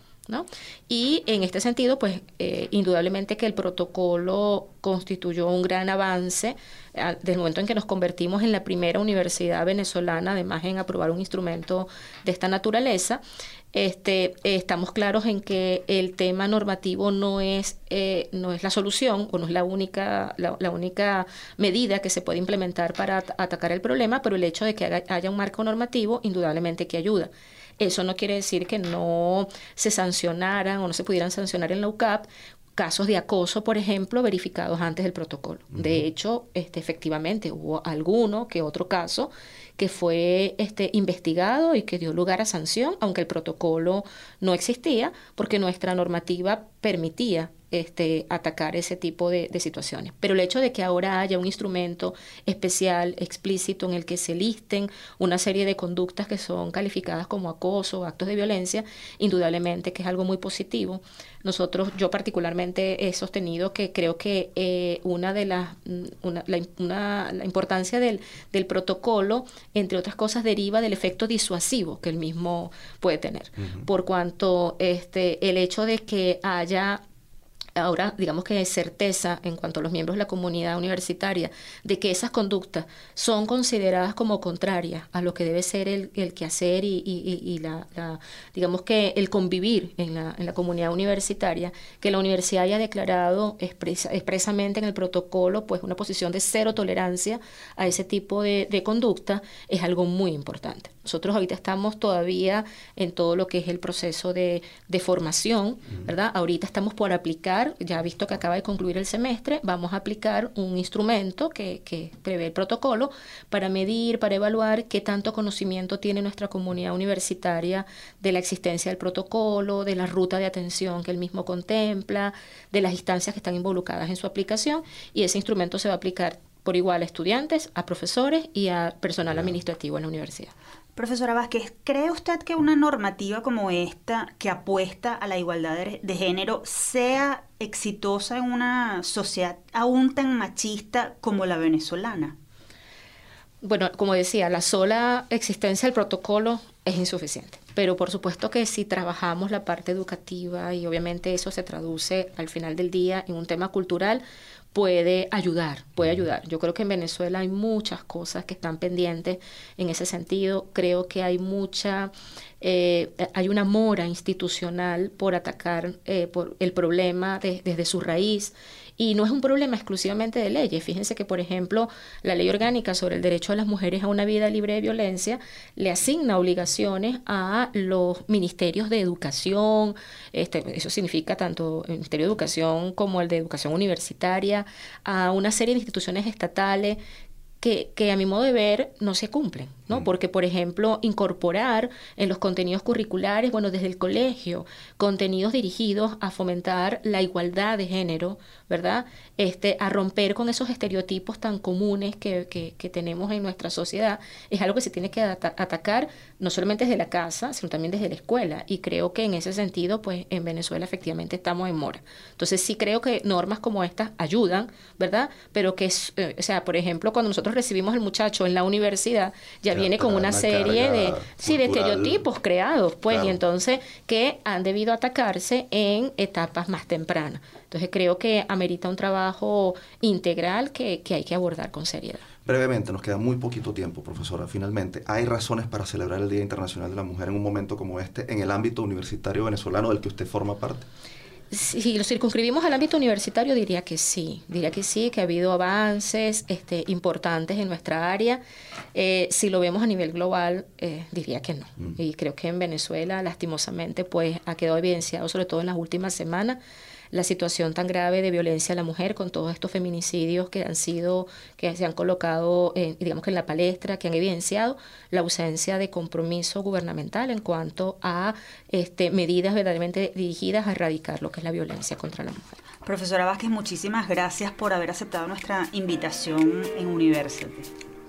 Y en este sentido, pues eh, indudablemente que el protocolo constituyó un gran avance desde el momento en que nos convertimos en la primera universidad venezolana, además en aprobar un instrumento de esta naturaleza, este, estamos claros en que el tema normativo no es, eh, no es la solución o no es la única, la, única medida que se puede implementar para atacar el problema, pero el hecho de que haya un marco normativo indudablemente que ayuda. Eso no quiere decir que no se sancionaran o no se pudieran sancionar en la UCAP casos de acoso, por ejemplo, verificados antes del protocolo. De hecho, este, efectivamente hubo alguno que otro caso que fue este, investigado y que dio lugar a sanción, aunque el protocolo no existía, porque nuestra normativa permitía este, atacar ese tipo de, situaciones. Pero el hecho de que ahora haya un instrumento especial, explícito, en el que se listen una serie de conductas que son calificadas como acoso, actos de violencia, indudablemente que es algo muy positivo. Nosotros, yo particularmente he sostenido que creo que eh, una de las, mm, una, la, la, importancia del, del, protocolo, entre otras cosas, deriva del efecto disuasivo que el mismo puede tener. Por cuanto este, el hecho de que haya ahora digamos que certeza en cuanto a los miembros de la comunidad universitaria de que esas conductas son consideradas como contrarias a lo que debe ser el, el quehacer y, y, la, digamos que el convivir en la, en la, comunidad universitaria, que la universidad haya declarado expresamente en el protocolo pues una posición de cero tolerancia a ese tipo de, de conducta es algo muy importante. Nosotros ahorita estamos todavía en todo lo que es el proceso de, de formación, ¿verdad? Ahorita estamos por aplicar, ya visto que acaba de concluir el semestre, vamos a aplicar un instrumento que, que prevé el protocolo para medir, para evaluar qué tanto conocimiento tiene nuestra comunidad universitaria de la existencia del protocolo, de la ruta de atención que el mismo contempla, de las instancias que están involucradas en su aplicación y ese instrumento se va a aplicar por igual a estudiantes, a profesores y a personal administrativo en la universidad. Profesora Vázquez, ¿cree usted que una normativa como esta, que apuesta a la igualdad de, género, sea exitosa en una sociedad aún tan machista como la venezolana? Bueno, como decía, la sola existencia del protocolo es insuficiente. Pero por supuesto que si trabajamos la parte educativa y obviamente eso se traduce al final del día en un tema cultural, puede ayudar, puede ayudar. Yo creo que en Venezuela hay muchas cosas que están pendientes en ese sentido. Creo que hay mucha, eh, hay una mora institucional por atacar eh, por el problema desde su raíz y no es un problema exclusivamente de leyes. Fíjense que, por ejemplo, la ley orgánica sobre el derecho de las mujeres a una vida libre de violencia le asigna obligaciones a los ministerios de educación, este, eso significa tanto el Ministerio de Educación como el de Educación Universitaria, a una serie de instituciones estatales que, que, a mi modo de ver no se cumplen, ¿no? Porque, por ejemplo, incorporar en los contenidos curriculares, bueno, desde el colegio, contenidos dirigidos a fomentar la igualdad de género, ¿verdad? Este, a romper con esos estereotipos tan comunes que, que, que tenemos en nuestra sociedad, es algo que se tiene que atacar no solamente desde la casa, sino también desde la escuela. Y creo que en ese sentido, pues en Venezuela efectivamente estamos en mora. Entonces sí creo que normas como estas ayudan, ¿verdad? Pero que, es, eh, o sea, por ejemplo, cuando nosotros recibimos al muchacho en la universidad, ya, viene con una, serie de, sí, de estereotipos creados, pues, y entonces que han debido atacarse en etapas más tempranas. Entonces creo que amerita un trabajo integral que, que hay que abordar con seriedad. Brevemente, nos queda muy poquito tiempo, profesora. Finalmente, ¿hay razones para celebrar el Día Internacional de la Mujer en un momento como este en el ámbito universitario venezolano del que usted forma parte? Si lo circunscribimos al ámbito universitario, diría que sí, diría que sí, que ha habido avances este, importantes en nuestra área. Eh, si lo vemos a nivel global, eh, diría que no. Mm. Y creo que en Venezuela, lastimosamente, pues ha quedado evidenciado, sobre todo en las últimas semanas, la situación tan grave de violencia a la mujer con todos estos feminicidios que han sido, que se han colocado, digamos que en la palestra, que han evidenciado la ausencia de compromiso gubernamental en cuanto a este, medidas verdaderamente dirigidas a erradicar lo que es la violencia contra la mujer. Profesora Vázquez, muchísimas gracias por haber aceptado nuestra invitación en University.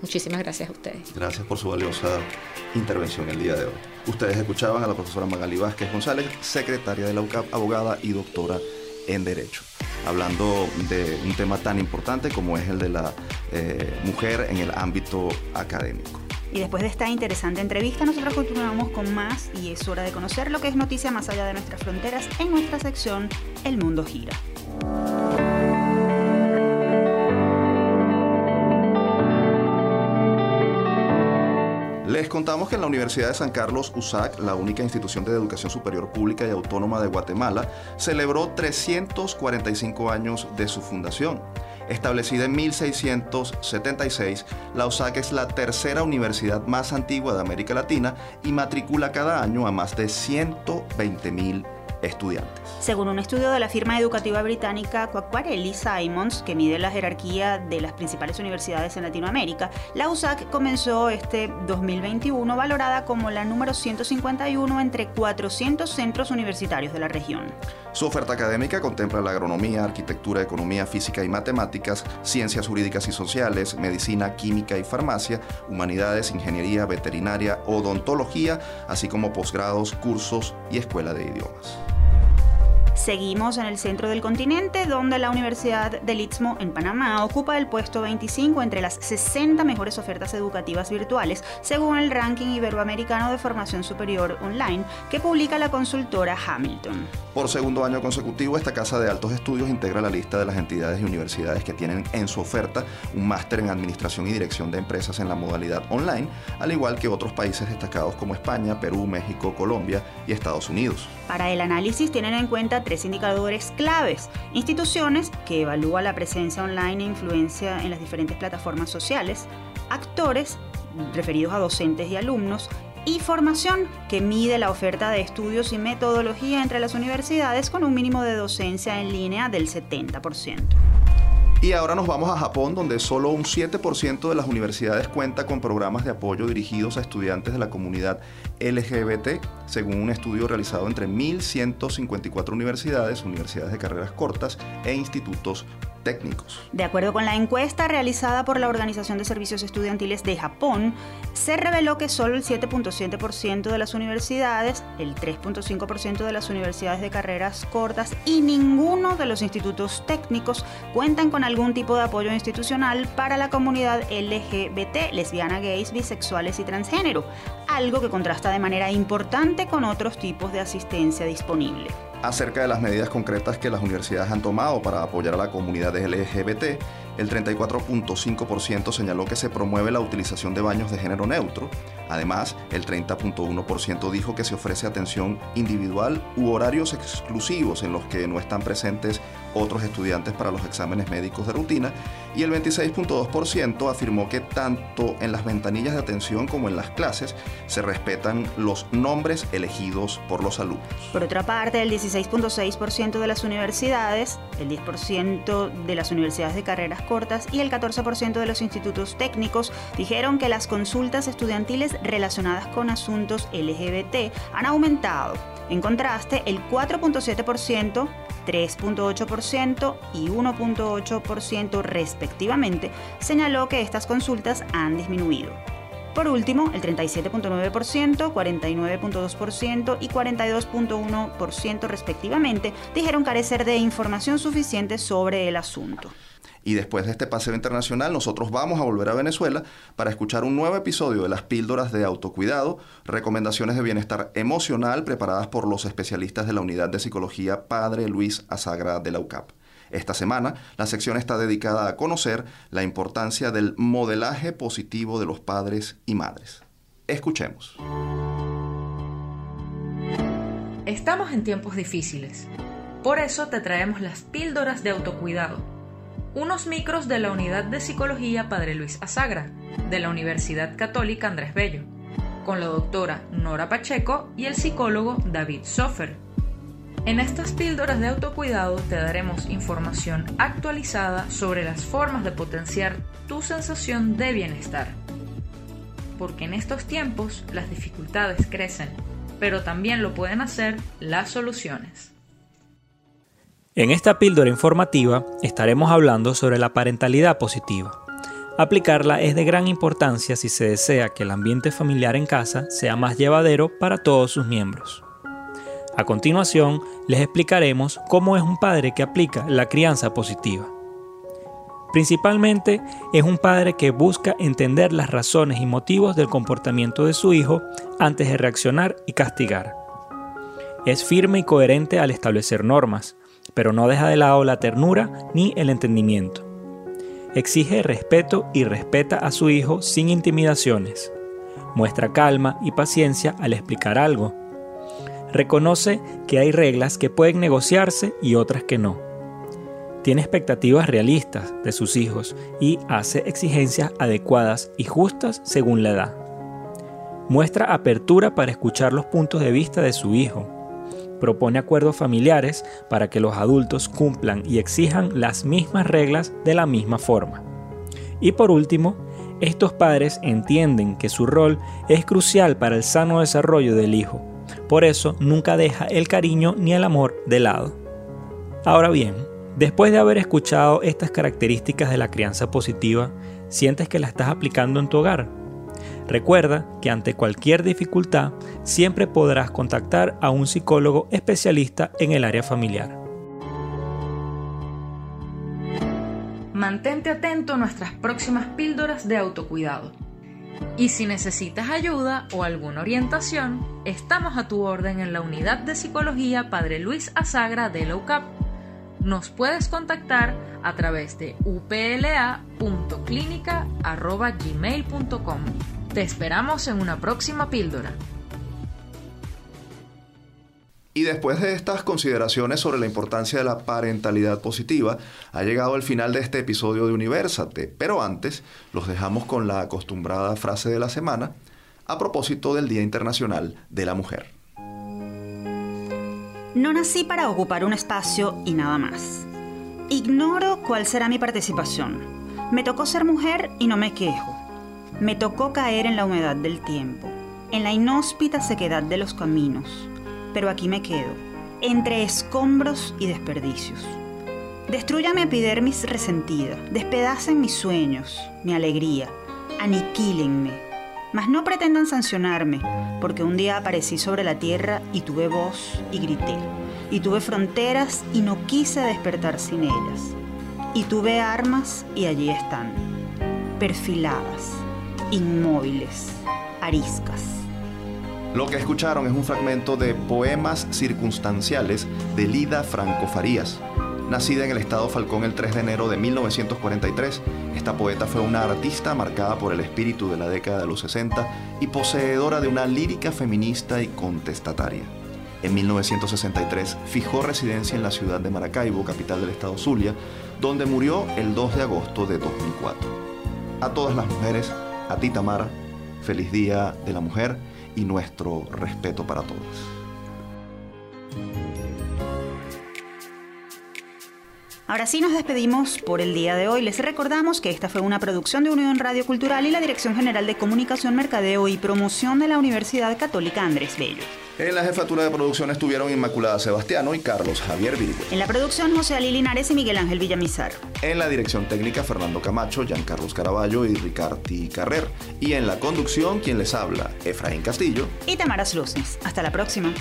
Muchísimas gracias a ustedes. Gracias por su valiosa intervención el día de hoy. Ustedes escuchaban a la profesora Magali Vázquez González, secretaria de la UCAP, abogada y doctora en Derecho, hablando de un tema tan importante como es el de la eh, mujer en el ámbito académico. Y después de esta interesante entrevista, nosotros continuamos con más y es hora de conocer lo que es noticia más allá de nuestras fronteras en nuestra sección El Mundo Gira. Les contamos que en la Universidad de San Carlos, USAC, la única institución de educación superior pública y autónoma de Guatemala, celebró 345 años de su fundación. Establecida en 1676, la USAC es la tercera universidad más antigua de América Latina y matricula cada año a más de 120.000 estudiantes. Según un estudio de la firma educativa británica Quacquarelli Simons, que mide la jerarquía de las principales universidades en Latinoamérica, la USAC comenzó este 2021 valorada como la número 151 entre 400 centros universitarios de la región. Su oferta académica contempla la agronomía, arquitectura, economía, física y matemáticas, ciencias jurídicas y sociales, medicina, química y farmacia, humanidades, ingeniería, veterinaria, odontología, así como posgrados, cursos y escuela de idiomas. Seguimos en el centro del continente, donde la Universidad del Istmo en Panamá ocupa el puesto 25 entre las 60 mejores ofertas educativas virtuales, según el ranking iberoamericano de formación superior online que publica la consultora Hamilton. Por segundo año consecutivo, esta casa de altos estudios integra la lista de las entidades y universidades que tienen en su oferta un máster en administración y dirección de empresas en la modalidad online, al igual que otros países destacados como España, Perú, México, Colombia y Estados Unidos. Para el análisis tienen en cuenta tres indicadores claves. Instituciones, que evalúa la presencia online e influencia en las diferentes plataformas sociales. Actores, referidos a docentes y alumnos. Y formación, que mide la oferta de estudios y metodología entre las universidades con un mínimo de docencia en línea del 70%. Y ahora nos vamos a Japón, donde solo un 7% de las universidades cuenta con programas de apoyo dirigidos a estudiantes de la comunidad LGBT, según un estudio realizado entre 1.154 universidades, universidades de carreras cortas e institutos técnicos. De acuerdo con la encuesta realizada por la Organización de Servicios Estudiantiles de Japón, se reveló que solo el 7.7% de las universidades, el 3.5% de las universidades de carreras cortas y ninguno de los institutos técnicos cuentan con algún tipo de apoyo institucional para la comunidad LGBT, lesbiana, gays, bisexuales y transgénero, algo que contrasta de manera importante con otros tipos de asistencia disponible acerca de las medidas concretas que las universidades han tomado para apoyar a la comunidad LGBT, el 34.5% señaló que se promueve la utilización de baños de género neutro. Además, el 30.1% dijo que se ofrece atención individual u horarios exclusivos en los que no están presentes otros estudiantes para los exámenes médicos de rutina y el 26.2% afirmó que tanto en las ventanillas de atención como en las clases se respetan los nombres elegidos por los alumnos. Por otra parte, el 16.6% de las universidades, el 10% de las universidades de carreras cortas y el 14% de los institutos técnicos dijeron que las consultas estudiantiles relacionadas con asuntos LGBT han aumentado. En contraste, el 4.7% 3.8% y 1.8% respectivamente, señaló que estas consultas han disminuido. Por último, el 37.9%, 49.2% y 42.1% respectivamente dijeron carecer de información suficiente sobre el asunto. Y después de este paseo internacional, nosotros vamos a volver a Venezuela para escuchar un nuevo episodio de las píldoras de autocuidado, recomendaciones de bienestar emocional preparadas por los especialistas de la Unidad de Psicología Padre Luis Azagra de la UCAP. Esta semana, la sección está dedicada a conocer la importancia del modelaje positivo de los padres y madres. Escuchemos. Estamos en tiempos difíciles. Por eso te traemos las píldoras de autocuidado unos micros de la Unidad de Psicología Padre Luis Azagra, de la Universidad Católica Andrés Bello, con la doctora Nora Pacheco y el psicólogo David Sofer. En estas píldoras de autocuidado te daremos información actualizada sobre las formas de potenciar tu sensación de bienestar. Porque en estos tiempos las dificultades crecen, pero también lo pueden hacer las soluciones. En esta píldora informativa estaremos hablando sobre la parentalidad positiva. Aplicarla es de gran importancia si se desea que el ambiente familiar en casa sea más llevadero para todos sus miembros. A continuación, les explicaremos cómo es un padre que aplica la crianza positiva. Principalmente es un padre que busca entender las razones y motivos del comportamiento de su hijo antes de reaccionar y castigar. Es firme y coherente al establecer normas, pero no deja de lado la ternura ni el entendimiento. Exige respeto y respeta a su hijo sin intimidaciones. Muestra calma y paciencia al explicar algo. Reconoce que hay reglas que pueden negociarse y otras que no. Tiene expectativas realistas de sus hijos y hace exigencias adecuadas y justas según la edad. Muestra apertura para escuchar los puntos de vista de su hijo propone acuerdos familiares para que los adultos cumplan y exijan las mismas reglas de la misma forma. Y por último, estos padres entienden que su rol es crucial para el sano desarrollo del hijo. Por eso nunca deja el cariño ni el amor de lado. Ahora bien, después de haber escuchado estas características de la crianza positiva, ¿sientes que la estás aplicando en tu hogar? Recuerda que ante cualquier dificultad siempre podrás contactar a un psicólogo especialista en el área familiar. Mantente atento a nuestras próximas píldoras de autocuidado. Y si necesitas ayuda o alguna orientación, estamos a tu orden en la unidad de psicología Padre Luis Azagra de la UCAP. Nos puedes contactar a través de upla.clinica.gmail.com. Te esperamos en una próxima píldora. Y después de estas consideraciones sobre la importancia de la parentalidad positiva, ha llegado el final de este episodio de Universate. Pero antes, los dejamos con la acostumbrada frase de la semana a propósito del Día Internacional de la Mujer. No nací para ocupar un espacio y nada más. Ignoro cuál será mi participación. Me tocó ser mujer y no me quejo. Me tocó caer en la humedad del tiempo, en la inhóspita sequedad de los caminos, pero aquí me quedo, entre escombros y desperdicios. Destruya mi epidermis resentida, despedacen mis sueños, mi alegría, aniquílenme, mas no pretendan sancionarme, porque un día aparecí sobre la tierra y tuve voz y grité, y tuve fronteras y no quise despertar sin ellas, y tuve armas y allí están, perfiladas inmóviles, ariscas. Lo que escucharon es un fragmento de Poemas Circunstanciales de Lida Franco Farías. Nacida en el estado Falcón el 3 de enero de 1943, esta poeta fue una artista marcada por el espíritu de la década de los 60 y poseedora de una lírica feminista y contestataria. En 1963 fijó residencia en la ciudad de Maracaibo, capital del estado Zulia, donde murió el 2 de agosto de 2004. A todas las mujeres, a ti Tamara, feliz Día de la Mujer y nuestro respeto para todas. Ahora sí nos despedimos por el día de hoy. Les recordamos que esta fue una producción de Unión Radio Cultural y la Dirección General de Comunicación, Mercadeo y Promoción de la Universidad Católica Andrés Bello. En la jefatura de producción estuvieron Inmaculada Sebastiano y Carlos Javier Virgo. En la producción José Ali Linares y Miguel Ángel Villamizar. En la dirección técnica Fernando Camacho, Giancarlos Caraballo y Ricardi Carrer. Y en la conducción quien les habla, Efraín Castillo y Tamara Luces. Hasta la próxima.